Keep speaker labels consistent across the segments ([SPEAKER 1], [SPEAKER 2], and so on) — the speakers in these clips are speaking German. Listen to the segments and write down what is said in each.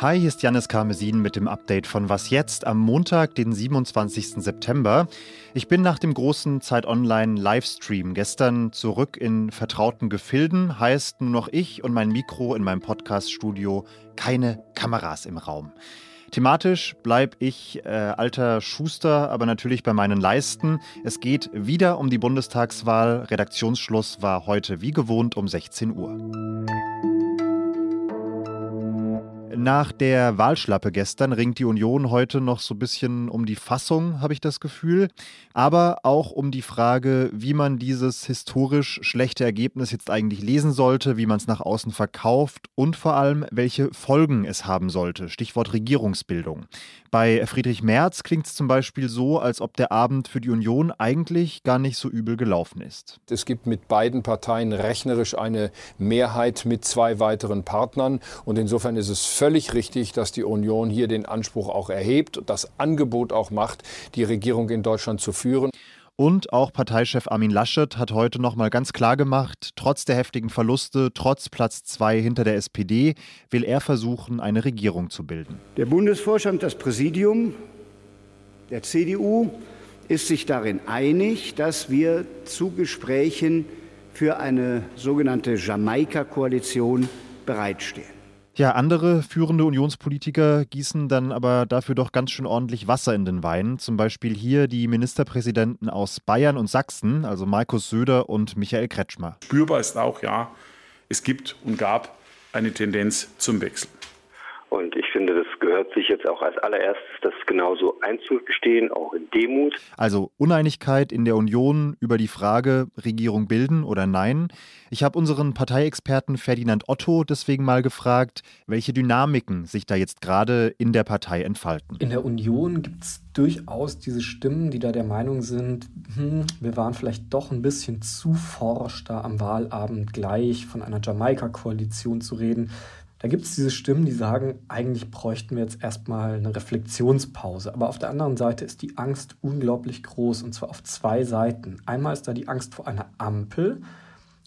[SPEAKER 1] Hi, hier ist Janis Karmesin mit dem Update von Was jetzt am Montag, den 27. September. Ich bin nach dem großen Zeit Online Livestream gestern zurück in vertrauten Gefilden, heißt nur noch ich und mein Mikro in meinem Podcast-Studio, keine Kameras im Raum. Thematisch bleibe ich äh, alter Schuster, aber natürlich bei meinen Leisten. Es geht wieder um die Bundestagswahl. Redaktionsschluss war heute wie gewohnt um 16 Uhr. Nach der Wahlschlappe gestern ringt die Union heute noch so ein bisschen um die Fassung, habe ich das Gefühl, aber auch um die Frage, wie man dieses historisch schlechte Ergebnis jetzt eigentlich lesen sollte, wie man es nach außen verkauft und vor allem, welche Folgen es haben sollte. Stichwort Regierungsbildung. Bei Friedrich Merz klingt es zum Beispiel so, als ob der Abend für die Union eigentlich gar nicht so übel gelaufen ist.
[SPEAKER 2] Es gibt mit beiden Parteien rechnerisch eine Mehrheit mit zwei weiteren Partnern und insofern ist es völlig völlig richtig, dass die Union hier den Anspruch auch erhebt und das Angebot auch macht, die Regierung in Deutschland zu führen.
[SPEAKER 1] Und auch Parteichef Armin Laschet hat heute noch mal ganz klar gemacht, trotz der heftigen Verluste, trotz Platz zwei hinter der SPD, will er versuchen, eine Regierung zu bilden.
[SPEAKER 3] Der Bundesvorstand, das Präsidium der CDU ist sich darin einig, dass wir zu Gesprächen für eine sogenannte Jamaika-Koalition bereitstehen.
[SPEAKER 1] Ja, andere führende Unionspolitiker gießen dann aber dafür doch ganz schön ordentlich Wasser in den Wein. Zum Beispiel hier die Ministerpräsidenten aus Bayern und Sachsen, also Markus Söder und Michael Kretschmer.
[SPEAKER 4] Spürbar ist auch, ja, es gibt und gab eine Tendenz zum Wechsel.
[SPEAKER 5] Und ich finde, das gehört sich jetzt auch als allererstes, das genauso einzugestehen, auch in Demut.
[SPEAKER 1] Also Uneinigkeit in der Union über die Frage, Regierung bilden oder nein. Ich habe unseren Parteiexperten Ferdinand Otto deswegen mal gefragt, welche Dynamiken sich da jetzt gerade in der Partei entfalten.
[SPEAKER 6] In der Union gibt es durchaus diese Stimmen, die da der Meinung sind, hm, wir waren vielleicht doch ein bisschen zu forsch, da am Wahlabend gleich von einer Jamaika-Koalition zu reden. Da gibt es diese Stimmen, die sagen, eigentlich bräuchten wir jetzt erstmal eine Reflexionspause. Aber auf der anderen Seite ist die Angst unglaublich groß und zwar auf zwei Seiten. Einmal ist da die Angst vor einer Ampel.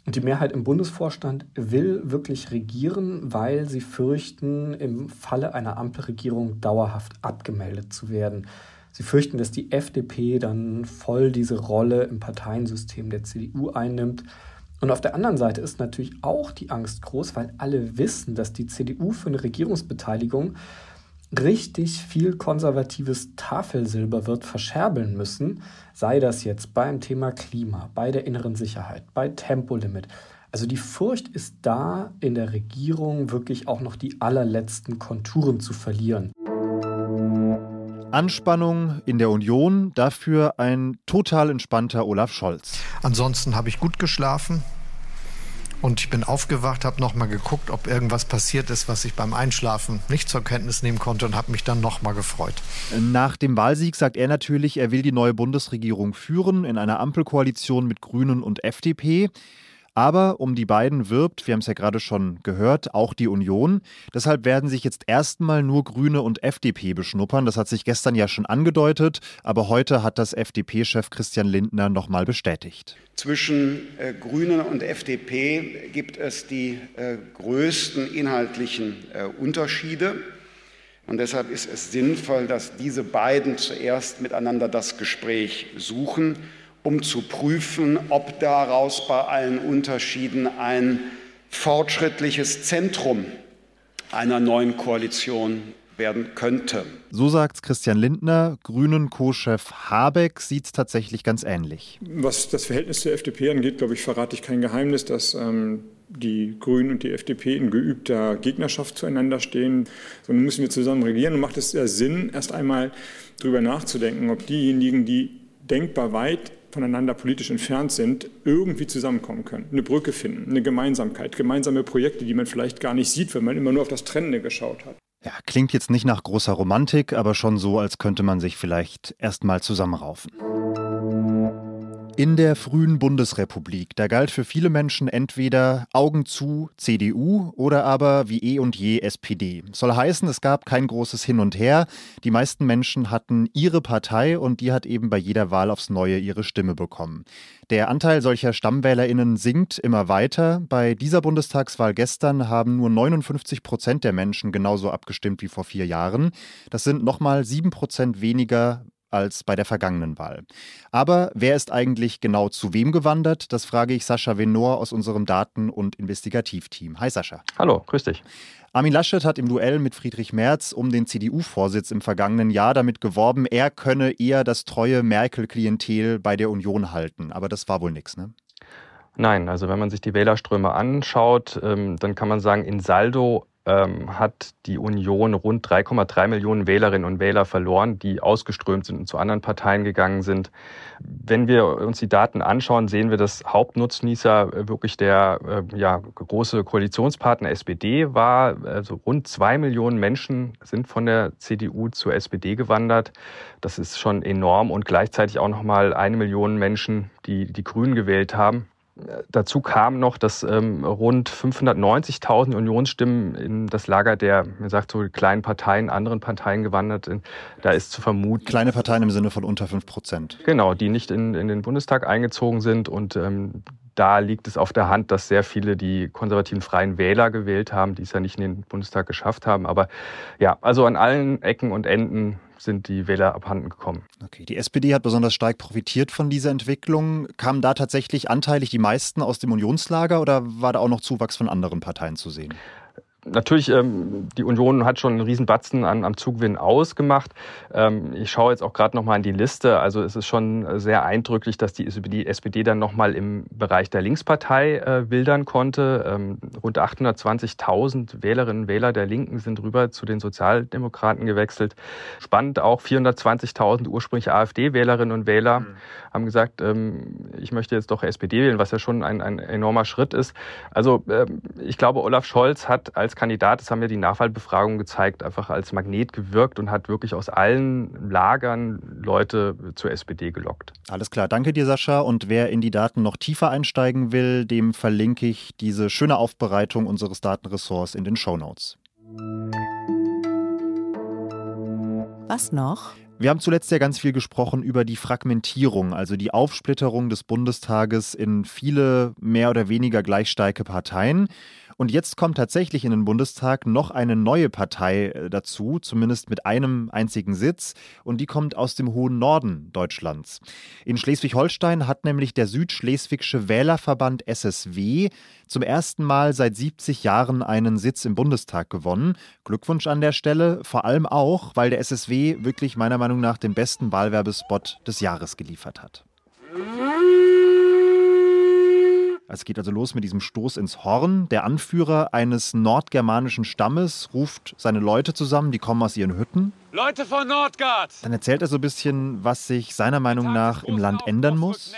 [SPEAKER 6] Und die Mehrheit im Bundesvorstand will wirklich regieren, weil sie fürchten, im Falle einer Ampelregierung dauerhaft abgemeldet zu werden. Sie fürchten, dass die FDP dann voll diese Rolle im Parteiensystem der CDU einnimmt und auf der anderen Seite ist natürlich auch die Angst groß, weil alle wissen, dass die CDU für eine Regierungsbeteiligung richtig viel konservatives Tafelsilber wird verscherbeln müssen, sei das jetzt beim Thema Klima, bei der inneren Sicherheit, bei Tempolimit. Also die Furcht ist da, in der Regierung wirklich auch noch die allerletzten Konturen zu verlieren.
[SPEAKER 1] Anspannung in der Union, dafür ein total entspannter Olaf Scholz.
[SPEAKER 7] Ansonsten habe ich gut geschlafen und ich bin aufgewacht, habe nochmal geguckt, ob irgendwas passiert ist, was ich beim Einschlafen nicht zur Kenntnis nehmen konnte und habe mich dann nochmal gefreut.
[SPEAKER 1] Nach dem Wahlsieg sagt er natürlich, er will die neue Bundesregierung führen in einer Ampelkoalition mit Grünen und FDP. Aber um die beiden wirbt, wir haben es ja gerade schon gehört, auch die Union. Deshalb werden sich jetzt erstmal nur Grüne und FDP beschnuppern. Das hat sich gestern ja schon angedeutet, aber heute hat das FDP-Chef Christian Lindner nochmal bestätigt.
[SPEAKER 3] Zwischen äh, Grünen und FDP gibt es die äh, größten inhaltlichen äh, Unterschiede. Und deshalb ist es sinnvoll, dass diese beiden zuerst miteinander das Gespräch suchen um zu prüfen, ob daraus bei allen Unterschieden ein fortschrittliches Zentrum einer neuen Koalition werden könnte.
[SPEAKER 1] So sagt Christian Lindner. Grünen Co-Chef Habeck sieht es tatsächlich ganz ähnlich.
[SPEAKER 8] Was das Verhältnis zur FDP angeht, glaube ich, verrate ich kein Geheimnis, dass ähm, die Grünen und die FDP in geübter Gegnerschaft zueinander stehen. So, nun müssen wir zusammen regieren und macht es ja Sinn, erst einmal darüber nachzudenken, ob diejenigen, die denkbar weit voneinander politisch entfernt sind, irgendwie zusammenkommen können, eine Brücke finden, eine Gemeinsamkeit, gemeinsame Projekte, die man vielleicht gar nicht sieht, wenn man immer nur auf das Trennende geschaut hat.
[SPEAKER 1] Ja, klingt jetzt nicht nach großer Romantik, aber schon so, als könnte man sich vielleicht erst mal zusammenraufen. In der frühen Bundesrepublik, da galt für viele Menschen entweder Augen zu CDU oder aber wie eh und je SPD. Soll heißen, es gab kein großes Hin und Her. Die meisten Menschen hatten ihre Partei und die hat eben bei jeder Wahl aufs Neue ihre Stimme bekommen. Der Anteil solcher StammwählerInnen sinkt immer weiter. Bei dieser Bundestagswahl gestern haben nur 59 Prozent der Menschen genauso abgestimmt wie vor vier Jahren. Das sind nochmal sieben Prozent weniger als bei der vergangenen Wahl. Aber wer ist eigentlich genau zu wem gewandert? Das frage ich Sascha Venor aus unserem Daten- und Investigativteam. Hi Sascha.
[SPEAKER 9] Hallo, grüß dich.
[SPEAKER 1] Armin Laschet hat im Duell mit Friedrich Merz um den CDU-Vorsitz im vergangenen Jahr damit geworben, er könne eher das treue Merkel-Klientel bei der Union halten. Aber das war wohl nichts, ne?
[SPEAKER 9] Nein, also wenn man sich die Wählerströme anschaut, ähm, dann kann man sagen, in Saldo ähm, hat die Union rund 3,3 Millionen Wählerinnen und Wähler verloren, die ausgeströmt sind und zu anderen Parteien gegangen sind. Wenn wir uns die Daten anschauen, sehen wir, dass Hauptnutznießer äh, wirklich der äh, ja, große Koalitionspartner SPD war. Also rund zwei Millionen Menschen sind von der CDU zur SPD gewandert. Das ist schon enorm und gleichzeitig auch noch mal eine Million Menschen, die die Grünen gewählt haben. Dazu kam noch, dass ähm, rund 590.000 Unionsstimmen in das Lager der, wie gesagt, so kleinen Parteien, anderen Parteien gewandert sind. Da ist zu vermuten.
[SPEAKER 1] Kleine Parteien im Sinne von unter 5 Prozent.
[SPEAKER 9] Genau, die nicht in, in den Bundestag eingezogen sind. Und ähm, da liegt es auf der Hand, dass sehr viele die konservativen Freien Wähler gewählt haben, die es ja nicht in den Bundestag geschafft haben. Aber ja, also an allen Ecken und Enden sind die Wähler abhanden gekommen.
[SPEAKER 1] Okay, die SPD hat besonders stark profitiert von dieser Entwicklung. Kamen da tatsächlich anteilig die meisten aus dem Unionslager oder war da auch noch Zuwachs von anderen Parteien zu sehen?
[SPEAKER 9] Natürlich, ähm, die Union hat schon einen Riesenbatzen an, am Zugewinn ausgemacht. Ähm, ich schaue jetzt auch gerade nochmal in die Liste. Also es ist schon sehr eindrücklich, dass die SPD, dann nochmal im Bereich der Linkspartei äh, wildern konnte. Ähm, rund 820.000 Wählerinnen und Wähler der Linken sind rüber zu den Sozialdemokraten gewechselt. Spannend auch 420.000 ursprüngliche AfD-Wählerinnen und Wähler mhm. haben gesagt, ähm, ich möchte jetzt doch SPD wählen, was ja schon ein, ein enormer Schritt ist. Also ähm, ich glaube, Olaf Scholz hat als als Kandidat, das haben ja die Nachwahlbefragungen gezeigt, einfach als Magnet gewirkt und hat wirklich aus allen Lagern Leute zur SPD gelockt.
[SPEAKER 1] Alles klar, danke dir, Sascha. Und wer in die Daten noch tiefer einsteigen will, dem verlinke ich diese schöne Aufbereitung unseres Datenressorts in den Show Notes.
[SPEAKER 10] Was noch?
[SPEAKER 1] Wir haben zuletzt ja ganz viel gesprochen über die Fragmentierung, also die Aufsplitterung des Bundestages in viele mehr oder weniger gleichsteige Parteien. Und jetzt kommt tatsächlich in den Bundestag noch eine neue Partei äh, dazu, zumindest mit einem einzigen Sitz. Und die kommt aus dem hohen Norden Deutschlands. In Schleswig-Holstein hat nämlich der Südschleswigsche Wählerverband SSW zum ersten Mal seit 70 Jahren einen Sitz im Bundestag gewonnen. Glückwunsch an der Stelle, vor allem auch, weil der SSW wirklich meiner Meinung nach den besten Wahlwerbespot des Jahres geliefert hat. Es geht also los mit diesem Stoß ins Horn. Der Anführer eines nordgermanischen Stammes ruft seine Leute zusammen, die kommen aus ihren Hütten.
[SPEAKER 11] Leute von Nordgard!
[SPEAKER 1] Dann erzählt er so ein bisschen, was sich seiner Meinung nach im Land ändern muss.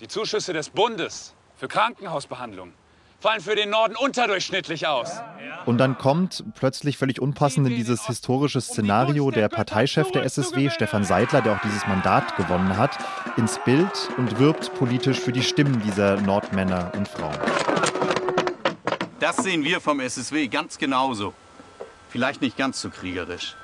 [SPEAKER 11] Die Zuschüsse des Bundes für Krankenhausbehandlung fallen für den Norden unterdurchschnittlich aus.
[SPEAKER 1] Und dann kommt plötzlich völlig unpassend in dieses historische Szenario der Parteichef der SSW, Stefan Seidler, der auch dieses Mandat gewonnen hat, ins Bild und wirbt politisch für die Stimmen dieser Nordmänner und Frauen.
[SPEAKER 12] Das sehen wir vom SSW ganz genauso. Vielleicht nicht ganz so kriegerisch.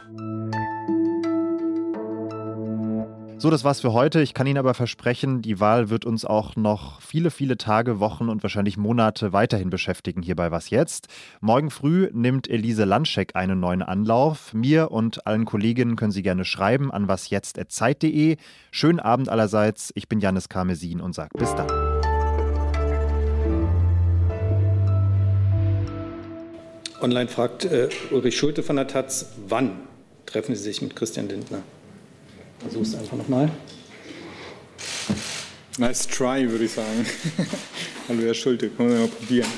[SPEAKER 1] So, das war's für heute. Ich kann Ihnen aber versprechen, die Wahl wird uns auch noch viele, viele Tage, Wochen und wahrscheinlich Monate weiterhin beschäftigen hier bei Was Jetzt. Morgen früh nimmt Elise Landscheck einen neuen Anlauf. Mir und allen Kolleginnen können Sie gerne schreiben an wasjetzt.zeit.de. Schönen Abend allerseits. Ich bin Janis Karmesin und sage bis dann.
[SPEAKER 13] Online fragt äh, Ulrich Schulte von der Taz, wann treffen Sie sich mit Christian Lindner? Versuch es einfach nochmal.
[SPEAKER 8] Nice try, würde ich sagen. Hallo, Herr Schulte, können wir mal probieren.